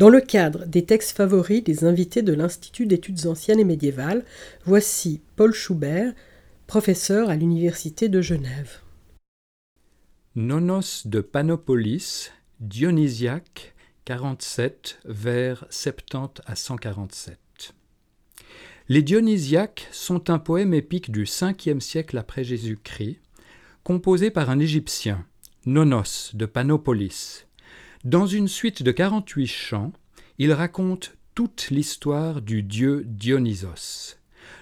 Dans le cadre des textes favoris des invités de l'Institut d'études anciennes et médiévales, voici Paul Schubert, professeur à l'Université de Genève. Nonos de Panopolis, Dionysiaque, 47 vers 70 à 147. Les Dionysiaques sont un poème épique du 5e siècle après Jésus-Christ, composé par un Égyptien, Nonos de Panopolis, dans une suite de 48 chants, il raconte toute l'histoire du dieu Dionysos.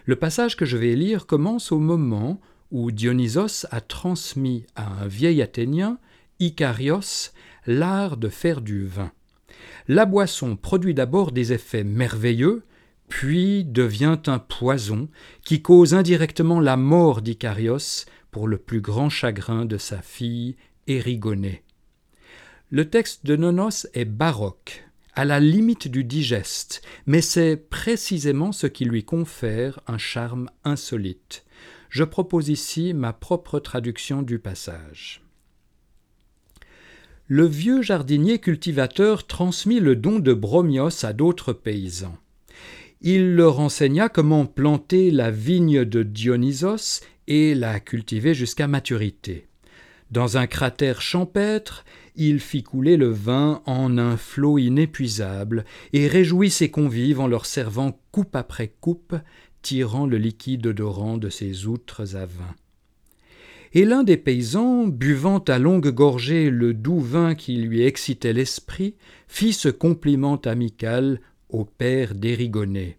Le passage que je vais lire commence au moment où Dionysos a transmis à un vieil Athénien, Icarios, l'art de faire du vin. La boisson produit d'abord des effets merveilleux, puis devient un poison qui cause indirectement la mort d'Icarios pour le plus grand chagrin de sa fille Érigonée. Le texte de Nonos est baroque, à la limite du digeste, mais c'est précisément ce qui lui confère un charme insolite. Je propose ici ma propre traduction du passage. Le vieux jardinier cultivateur transmit le don de bromios à d'autres paysans. Il leur enseigna comment planter la vigne de Dionysos et la cultiver jusqu'à maturité. Dans un cratère champêtre, il fit couler le vin en un flot inépuisable, et réjouit ses convives en leur servant coupe après coupe, tirant le liquide odorant de ses outres à vin. Et l'un des paysans, buvant à longues gorgées le doux vin qui lui excitait l'esprit, fit ce compliment amical au père d'Érigonée.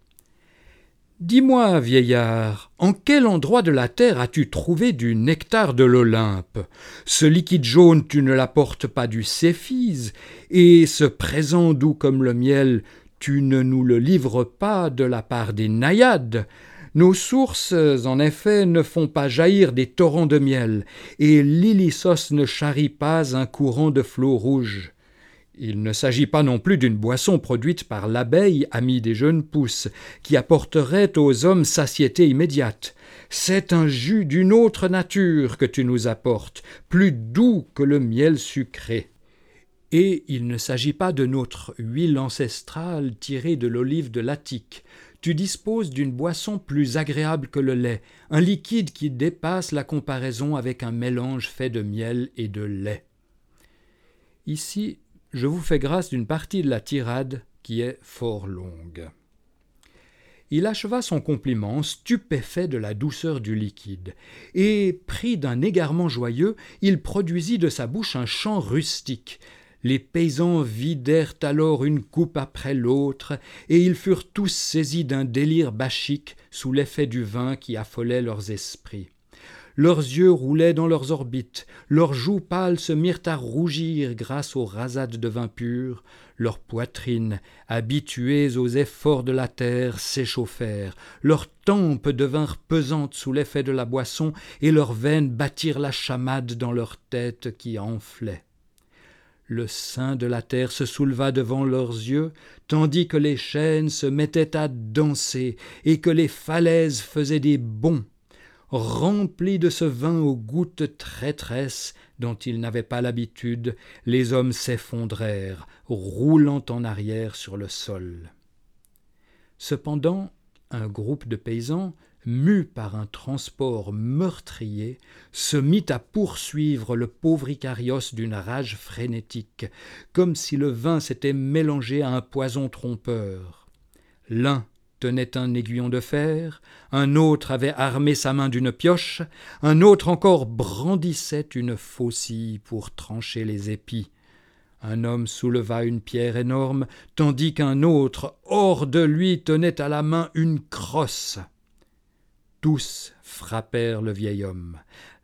Dis-moi, vieillard, en quel endroit de la terre as-tu trouvé du nectar de l'Olympe? Ce liquide jaune, tu ne l'apportes pas du Céphise, et ce présent doux comme le miel, tu ne nous le livres pas de la part des naïades. Nos sources, en effet, ne font pas jaillir des torrents de miel, et l'Ilissos ne charrie pas un courant de flots rouges. Il ne s'agit pas non plus d'une boisson produite par l'abeille, amie des jeunes pousses, qui apporterait aux hommes satiété immédiate. C'est un jus d'une autre nature que tu nous apportes, plus doux que le miel sucré. Et il ne s'agit pas de notre huile ancestrale tirée de l'olive de l'Attique. Tu disposes d'une boisson plus agréable que le lait, un liquide qui dépasse la comparaison avec un mélange fait de miel et de lait. Ici, je vous fais grâce d'une partie de la tirade qui est fort longue. Il acheva son compliment, stupéfait de la douceur du liquide, et, pris d'un égarement joyeux, il produisit de sa bouche un chant rustique. Les paysans vidèrent alors une coupe après l'autre, et ils furent tous saisis d'un délire bachique sous l'effet du vin qui affolait leurs esprits. Leurs yeux roulaient dans leurs orbites, leurs joues pâles se mirent à rougir grâce aux rasades de vin pur, leurs poitrines, habituées aux efforts de la terre, s'échauffèrent, leurs tempes devinrent pesantes sous l'effet de la boisson, et leurs veines battirent la chamade dans leurs têtes qui enflaient. Le sein de la terre se souleva devant leurs yeux, tandis que les chênes se mettaient à danser, et que les falaises faisaient des bonds Remplis de ce vin aux gouttes traîtresses dont ils n'avaient pas l'habitude, les hommes s'effondrèrent, roulant en arrière sur le sol. Cependant, un groupe de paysans, mu par un transport meurtrier, se mit à poursuivre le pauvre Icarios d'une rage frénétique, comme si le vin s'était mélangé à un poison trompeur. L'un tenait un aiguillon de fer, un autre avait armé sa main d'une pioche, un autre encore brandissait une faucille pour trancher les épis. Un homme souleva une pierre énorme, tandis qu'un autre, hors de lui, tenait à la main une crosse. Tous frappèrent le vieil homme.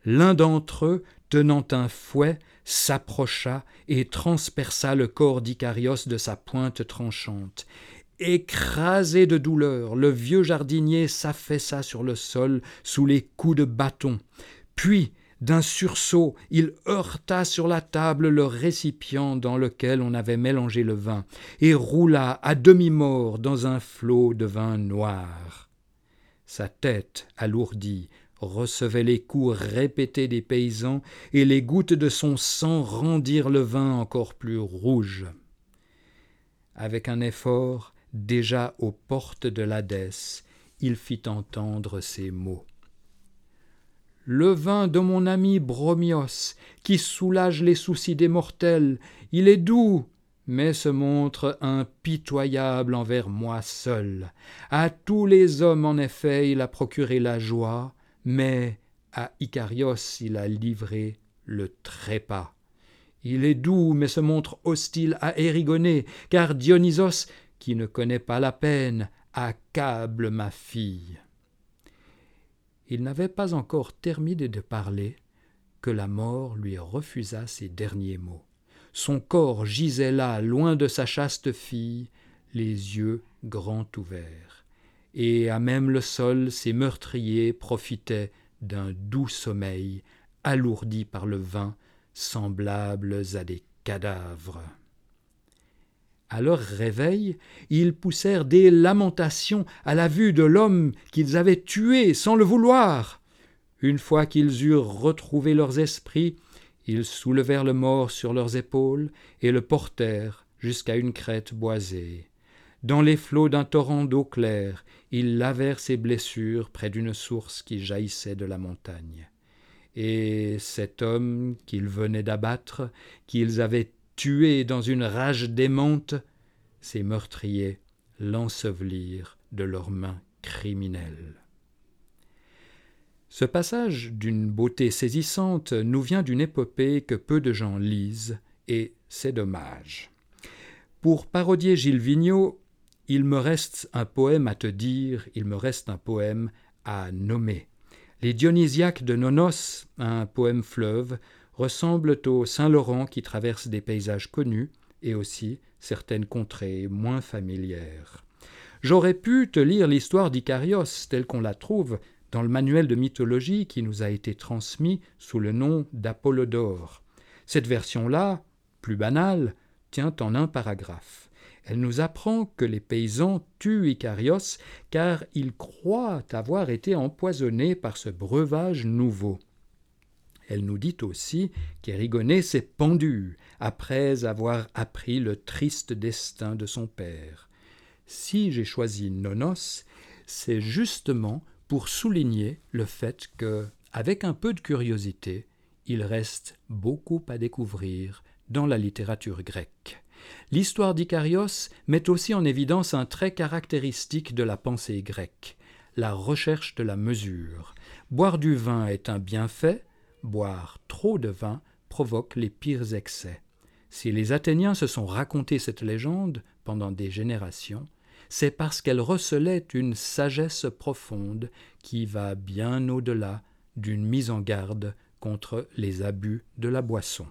L'un d'entre eux, tenant un fouet, s'approcha et transperça le corps d'Icarios de sa pointe tranchante. Écrasé de douleur, le vieux jardinier s'affaissa sur le sol sous les coups de bâton. Puis, d'un sursaut, il heurta sur la table le récipient dans lequel on avait mélangé le vin, et roula à demi-mort dans un flot de vin noir. Sa tête alourdie recevait les coups répétés des paysans, et les gouttes de son sang rendirent le vin encore plus rouge. Avec un effort, déjà aux portes de l'Hadès, il fit entendre ces mots. Le vin de mon ami Bromios, qui soulage les soucis des mortels, il est doux, mais se montre impitoyable envers moi seul. À tous les hommes, en effet, il a procuré la joie, mais à Icarios il a livré le trépas. Il est doux, mais se montre hostile à Érigonée, car Dionysos, qui ne connaît pas la peine, accable ma fille. Il n'avait pas encore terminé de parler que la mort lui refusa ces derniers mots. Son corps gisait là, loin de sa chaste fille, les yeux grands ouverts. Et à même le sol, ses meurtriers profitaient d'un doux sommeil, alourdi par le vin, semblables à des cadavres. À leur réveil, ils poussèrent des lamentations à la vue de l'homme qu'ils avaient tué sans le vouloir. Une fois qu'ils eurent retrouvé leurs esprits, ils soulevèrent le mort sur leurs épaules et le portèrent jusqu'à une crête boisée. Dans les flots d'un torrent d'eau claire, ils lavèrent ses blessures près d'une source qui jaillissait de la montagne. Et cet homme qu'ils venaient d'abattre, qu'ils avaient tué dans une rage démente, ces meurtriers l'ensevelirent de leurs mains criminelles. Ce passage d'une beauté saisissante nous vient d'une épopée que peu de gens lisent, et c'est dommage. Pour parodier Gilles Vigneault, il me reste un poème à te dire, il me reste un poème à nommer. Les Dionysiaques de Nonos, un poème fleuve, ressemblent au Saint-Laurent qui traverse des paysages connus et aussi certaines contrées moins familières. J'aurais pu te lire l'histoire d'Icarios telle qu'on la trouve dans le manuel de mythologie qui nous a été transmis sous le nom d'Apollodore. Cette version-là, plus banale, tient en un paragraphe. Elle nous apprend que les paysans tuent Icarios car ils croient avoir été empoisonnés par ce breuvage nouveau. Elle nous dit aussi qu'Érigonée s'est pendu après avoir appris le triste destin de son père. Si j'ai choisi Nonos, c'est justement pour souligner le fait que, avec un peu de curiosité, il reste beaucoup à découvrir dans la littérature grecque. L'histoire d'Icarios met aussi en évidence un trait caractéristique de la pensée grecque, la recherche de la mesure. Boire du vin est un bienfait, boire trop de vin provoque les pires excès. Si les Athéniens se sont racontés cette légende pendant des générations, c'est parce qu'elle recelait une sagesse profonde qui va bien au-delà d'une mise en garde contre les abus de la boisson.